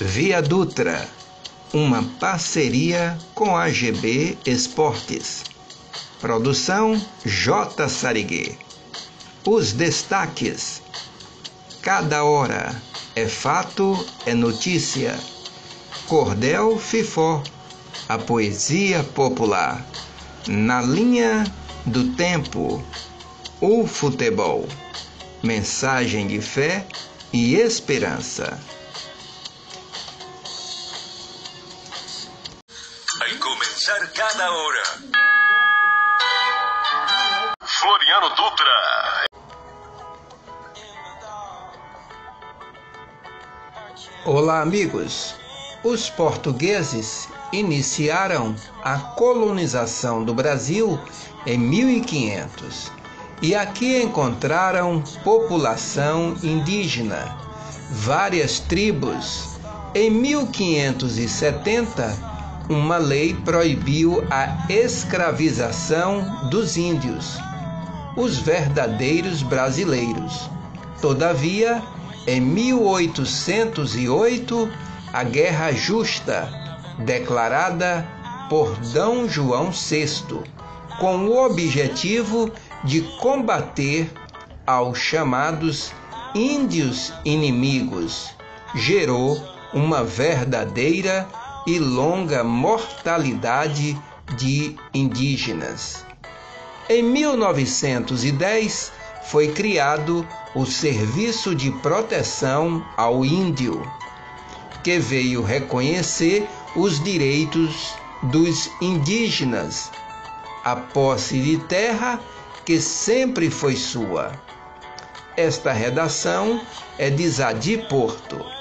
Via Dutra, uma parceria com a GB Esportes. Produção J. Sariguê. Os destaques. Cada hora é fato, é notícia. Cordel Fifó, a poesia popular. Na linha do tempo, o futebol. Mensagem de fé e esperança. Olá, amigos. Os portugueses iniciaram a colonização do Brasil em 1500 e aqui encontraram população indígena, várias tribos. Em 1570, uma lei proibiu a escravização dos índios, os verdadeiros brasileiros. Todavia, em 1808, a Guerra Justa, declarada por D. João VI, com o objetivo de combater aos chamados índios inimigos, gerou uma verdadeira e longa mortalidade de indígenas. Em 1910 foi criado o Serviço de Proteção ao Índio, que veio reconhecer os direitos dos indígenas, a posse de terra que sempre foi sua. Esta redação é de Zadi Porto.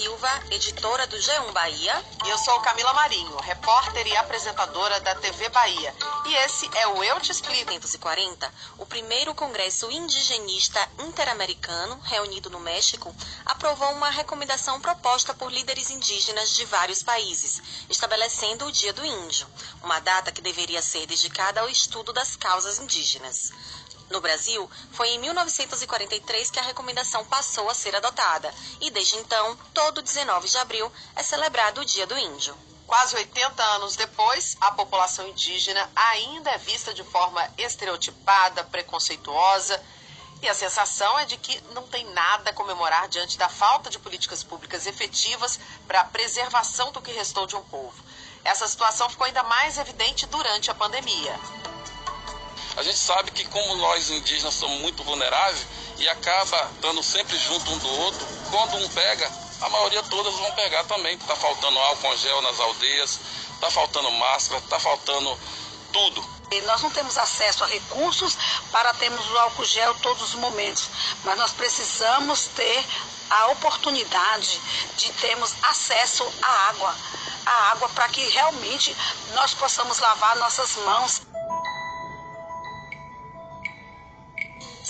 Silva, editora do G1 Bahia. E eu sou Camila Marinho, repórter e apresentadora da TV Bahia. E esse é o Eu Te Explico. 1940, o primeiro Congresso Indigenista Interamericano, reunido no México, aprovou uma recomendação proposta por líderes indígenas de vários países, estabelecendo o Dia do Índio, uma data que deveria ser dedicada ao estudo das causas indígenas. No Brasil, foi em 1943 que a recomendação passou a ser adotada, e desde então, todo 19 de abril é celebrado o Dia do Índio. Quase 80 anos depois, a população indígena ainda é vista de forma estereotipada, preconceituosa, e a sensação é de que não tem nada a comemorar diante da falta de políticas públicas efetivas para a preservação do que restou de um povo. Essa situação ficou ainda mais evidente durante a pandemia. A gente sabe que como nós indígenas somos muito vulneráveis e acaba estando sempre junto um do outro, quando um pega, a maioria todas vão pegar também. Está faltando álcool gel nas aldeias, está faltando máscara, está faltando tudo. Nós não temos acesso a recursos para termos o álcool gel todos os momentos, mas nós precisamos ter a oportunidade de termos acesso à água, à água para que realmente nós possamos lavar nossas mãos.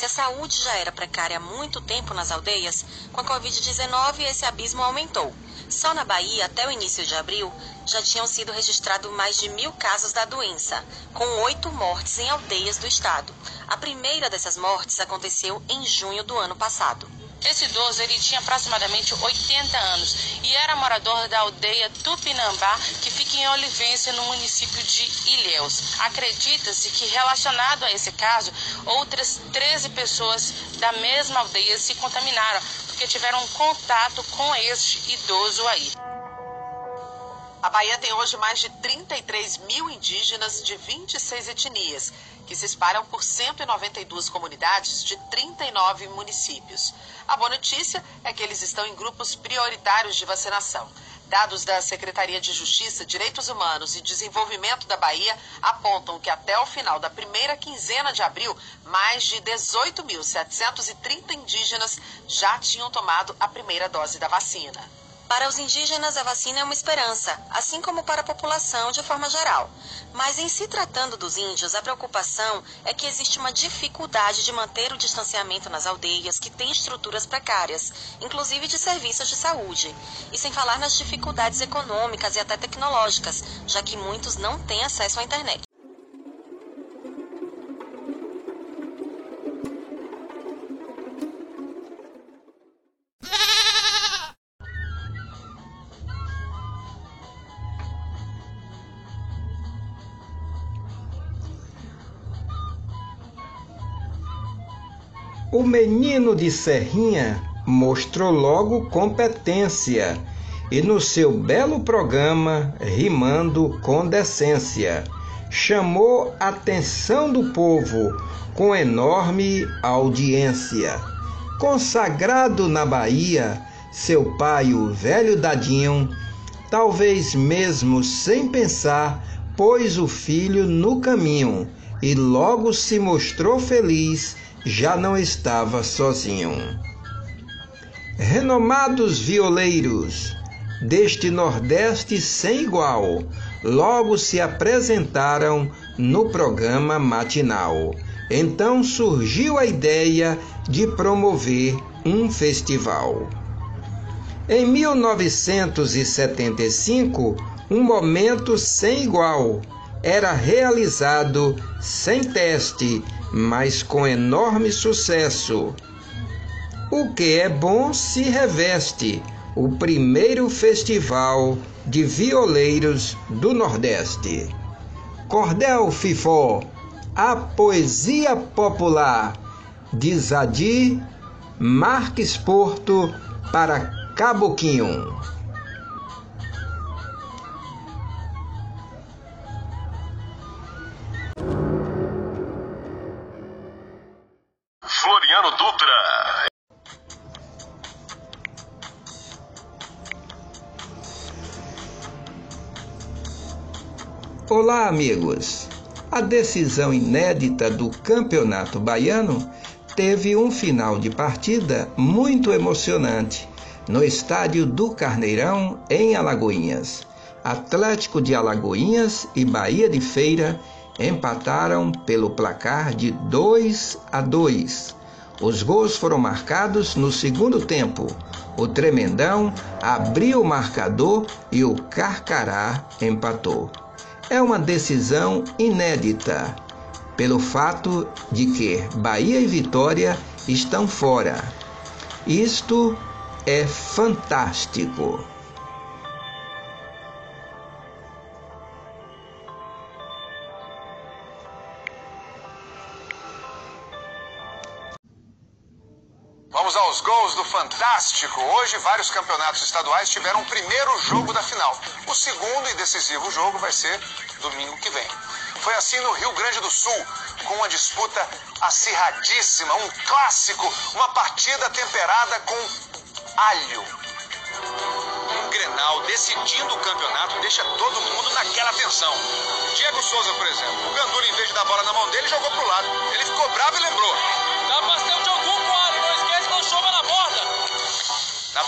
Se a saúde já era precária há muito tempo nas aldeias, com a Covid-19 esse abismo aumentou. Só na Bahia, até o início de abril, já tinham sido registrados mais de mil casos da doença, com oito mortes em aldeias do estado. A primeira dessas mortes aconteceu em junho do ano passado. Esse idoso ele tinha aproximadamente 80 anos e era morador da aldeia Tupinambá, que fica em Olivência, no município de Ilhéus. Acredita-se que, relacionado a esse caso, outras 13 pessoas da mesma aldeia se contaminaram, porque tiveram contato com este idoso aí. A Bahia tem hoje mais de 33 mil indígenas de 26 etnias, que se espalham por 192 comunidades de 39 municípios. A boa notícia é que eles estão em grupos prioritários de vacinação. Dados da Secretaria de Justiça, Direitos Humanos e Desenvolvimento da Bahia apontam que até o final da primeira quinzena de abril, mais de 18.730 indígenas já tinham tomado a primeira dose da vacina. Para os indígenas, a vacina é uma esperança, assim como para a população de forma geral. Mas em se tratando dos índios, a preocupação é que existe uma dificuldade de manter o distanciamento nas aldeias que têm estruturas precárias, inclusive de serviços de saúde. E sem falar nas dificuldades econômicas e até tecnológicas, já que muitos não têm acesso à internet. O menino de Serrinha mostrou logo competência e no seu belo programa, rimando com decência, chamou a atenção do povo com enorme audiência. Consagrado na Bahia, seu pai, o velho Dadinho, talvez mesmo sem pensar, pôs o filho no caminho e logo se mostrou feliz já não estava sozinho. Renomados violeiros deste Nordeste sem igual logo se apresentaram no programa matinal. Então surgiu a ideia de promover um festival. Em 1975, um momento sem igual era realizado sem teste mas com enorme sucesso. O que é bom se reveste o primeiro festival de violeiros do Nordeste. Cordel Fifó, a poesia popular de Zadir Marques Porto para Caboquinho. Amigos. A decisão inédita do Campeonato Baiano teve um final de partida muito emocionante no estádio do Carneirão, em Alagoinhas. Atlético de Alagoinhas e Bahia de Feira empataram pelo placar de 2 a 2. Os gols foram marcados no segundo tempo. O Tremendão abriu o marcador e o Carcará empatou. É uma decisão inédita, pelo fato de que Bahia e Vitória estão fora. Isto é fantástico. Hoje, vários campeonatos estaduais tiveram o primeiro jogo da final. O segundo e decisivo jogo vai ser domingo que vem. Foi assim no Rio Grande do Sul, com uma disputa acirradíssima, um clássico, uma partida temperada com alho. Um Grenal decidindo o campeonato deixa todo mundo naquela tensão. Diego Souza, por exemplo, o Gandula, em vez de dar a bola na mão dele, jogou pro lado. Ele ficou bravo e lembrou.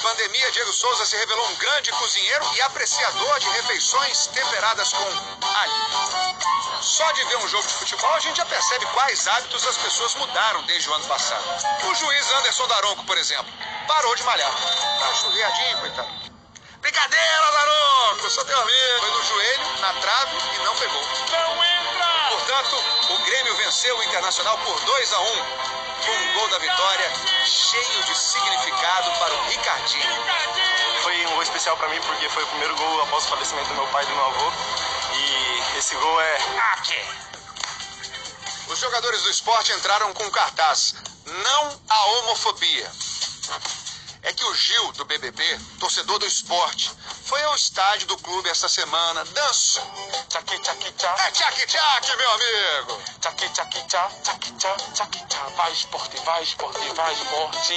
Pandemia, Diego Souza se revelou um grande cozinheiro e apreciador de refeições temperadas com alho. Só de ver um jogo de futebol, a gente já percebe quais hábitos as pessoas mudaram desde o ano passado. O juiz Anderson Daronco, por exemplo, parou de malhar. Tá churriadinho, coitado. Brincadeira, Daronco! Sou teu amigo. Foi no joelho, na trave e não pegou. Não entra! Portanto, o Grêmio venceu o Internacional por 2 a 1 com um gol da vitória cheio de significado para o Ricardinho. Foi um gol especial para mim porque foi o primeiro gol após o falecimento do meu pai e do meu avô. E esse gol é. Os jogadores do esporte entraram com um cartaz: Não a homofobia. É que o Gil, do BBB, torcedor do esporte, foi ao estádio do clube essa semana, dançou. Tchaki, tchaki, tchá. É tchac-tchac, meu amigo! Tchaki, tchaki, tchá. Tchaki, tchá. Tchaki, tchá. Vai, esporte, vai, esporte, vai, esporte.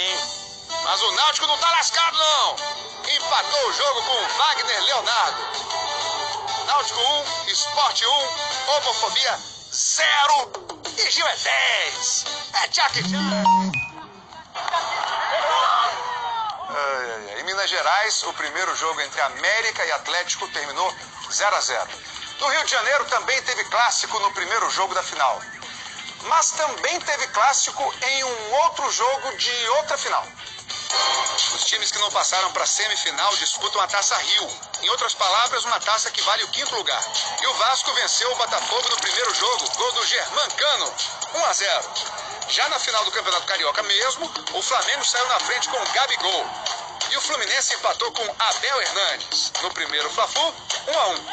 Mas o Náutico não tá lascado, não! Empatou o jogo com o Wagner Leonardo. Náutico 1, Esporte 1, homofobia 0 e Gil é 10. É. Ai, ai, Minas Gerais, o primeiro jogo entre América e Atlético terminou 0 a 0. No Rio de Janeiro também teve clássico no primeiro jogo da final. Mas também teve clássico em um outro jogo de outra final. Os times que não passaram para a semifinal disputam a Taça Rio. Em outras palavras, uma taça que vale o quinto lugar. E o Vasco venceu o Botafogo no primeiro jogo, gol do Germán Cano, 1 a 0. Já na final do Campeonato Carioca mesmo, o Flamengo saiu na frente com o Gabigol. E o Fluminense empatou com Abel Hernandes. No primeiro Fla-Flu, 1 a 1.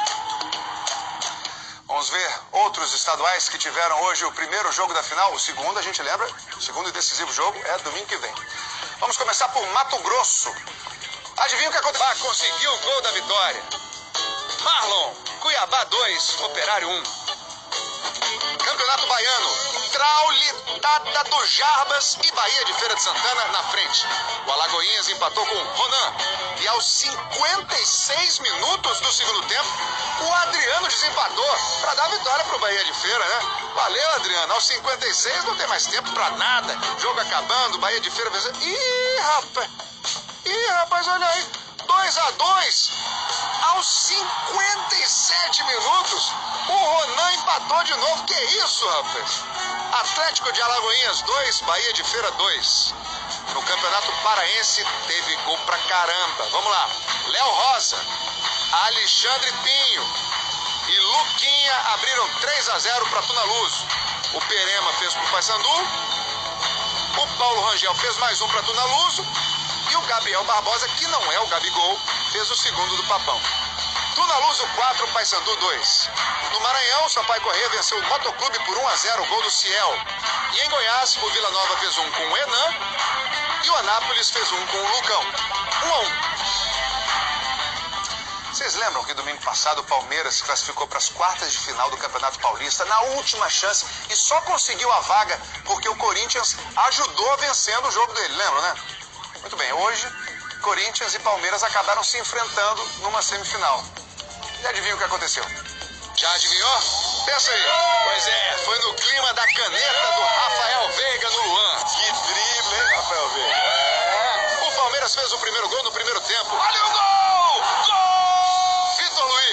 Vamos ver outros estaduais que tiveram hoje o primeiro jogo da final. O segundo, a gente lembra, o segundo e decisivo jogo é domingo que vem. Vamos começar por Mato Grosso. Adivinha o que aconteceu? Ah, conseguiu o gol da vitória. Marlon, Cuiabá 2, Operário 1. Campeonato Baiano, Traulitada do Jarbas e Bahia de Feira de Santana na frente. O Alagoinhas empatou com Ronan. E aos 56 minutos do segundo tempo, o Adriano desempatou para dar vitória para o Bahia de Feira, né? Valeu, Adriano. Aos 56 não tem mais tempo para nada. Jogo acabando, Bahia de Feira. Ih, rapaz! Ih, rapaz, olha aí. 2 a 2 aos 57 minutos. O Ronan empatou de novo. Que isso, rapaz? Atlético de Alagoinhas 2, Bahia de Feira 2. No Campeonato Paraense teve gol pra caramba. Vamos lá. Léo Rosa, Alexandre Pinho e Luquinha abriram 3 a 0 para Luz. O Perema fez pro Paysandu. O Paulo Rangel fez mais um para Tuna Luso. E o Gabriel Barbosa, que não é o Gabigol, fez o segundo do Papão. Tuna Luso 4, Paysandu 2. No Maranhão, Sampaio Corrêa venceu o Motoclube por 1 a 0, gol do Ciel. E em Goiás, o Vila Nova fez um com o Enan e o Anápolis fez um com o Lucão. 1 a 1. Vocês lembram que domingo passado o Palmeiras se classificou para as quartas de final do Campeonato Paulista na última chance e só conseguiu a vaga porque o Corinthians ajudou vencendo o jogo dele, lembra, né? Muito bem, hoje Corinthians e Palmeiras acabaram se enfrentando numa semifinal. E adivinha o que aconteceu? Já adivinhou? Pensa aí. Pois é, foi no clima da caneta do Rafael Veiga no Luan. Que drible, hein, Rafael Veiga? É. O Palmeiras fez o primeiro gol no primeiro tempo. Olha o gol! Gol!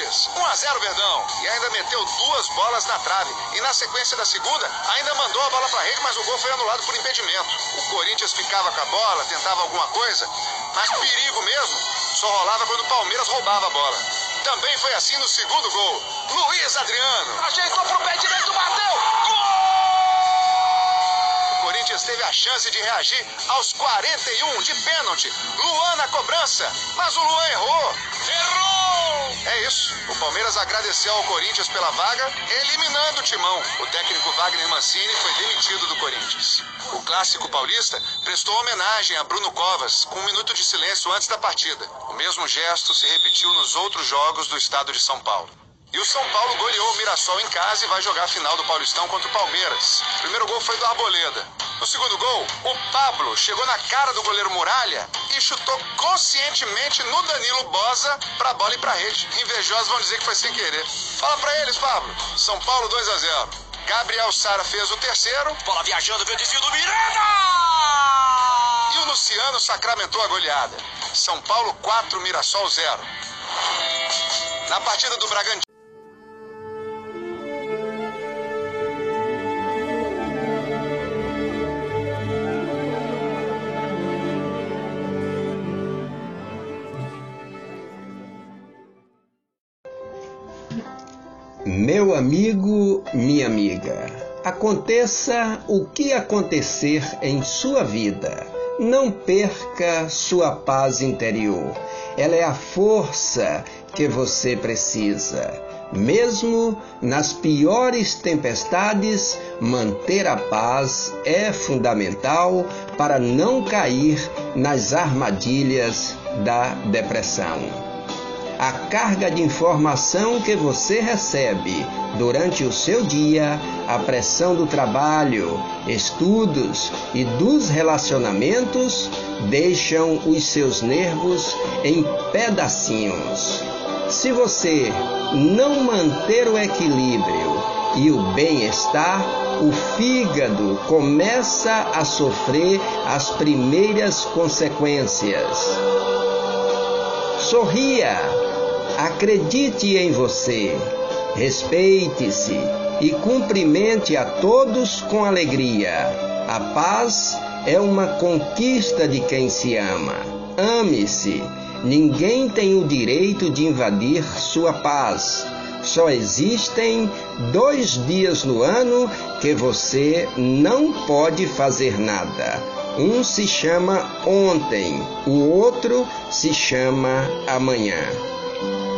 Vitor Luiz, 1 a 0 Verdão. E ainda meteu duas bolas na trave. E na sequência da segunda, ainda mandou a bola para rede, mas o gol foi anulado por impedimento. O Corinthians ficava com a bola, tentava alguma coisa, mas perigo mesmo só rolava quando o Palmeiras roubava a bola. Também foi assim no segundo gol. Luiz Adriano. Ajeitou pro pé direito, bateu. Gol! O Corinthians teve a chance de reagir aos 41 de pênalti. Luan na cobrança, mas o Luan. Errou! É isso. O Palmeiras agradeceu ao Corinthians pela vaga, eliminando o timão. O técnico Wagner Mancini foi demitido do Corinthians. O clássico paulista prestou homenagem a Bruno Covas com um minuto de silêncio antes da partida. O mesmo gesto se repetiu nos outros jogos do estado de São Paulo. E o São Paulo goleou o Mirassol em casa e vai jogar a final do Paulistão contra o Palmeiras. O primeiro gol foi do Arboleda. No segundo gol, o Pablo chegou na cara do goleiro Muralha e chutou conscientemente no Danilo Bosa pra bola e pra rede. Invejosos vão dizer que foi sem querer. Fala pra eles, Pablo. São Paulo 2 a 0. Gabriel Sara fez o terceiro. Bola viajando, veio desvio do Miranda! E o Luciano sacramentou a goleada. São Paulo 4, Mirassol 0. Na partida do Bragantino. Aconteça o que acontecer em sua vida, não perca sua paz interior. Ela é a força que você precisa. Mesmo nas piores tempestades, manter a paz é fundamental para não cair nas armadilhas da depressão a carga de informação que você recebe durante o seu dia, a pressão do trabalho, estudos e dos relacionamentos deixam os seus nervos em pedacinhos. Se você não manter o equilíbrio e o bem-estar, o fígado começa a sofrer as primeiras consequências. Sorria, acredite em você, respeite-se e cumprimente a todos com alegria. A paz é uma conquista de quem se ama. Ame-se. Ninguém tem o direito de invadir sua paz. Só existem dois dias no ano que você não pode fazer nada. Um se chama ontem, o outro se chama amanhã.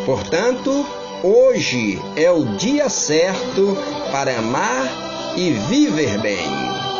Portanto, hoje é o dia certo para amar e viver bem.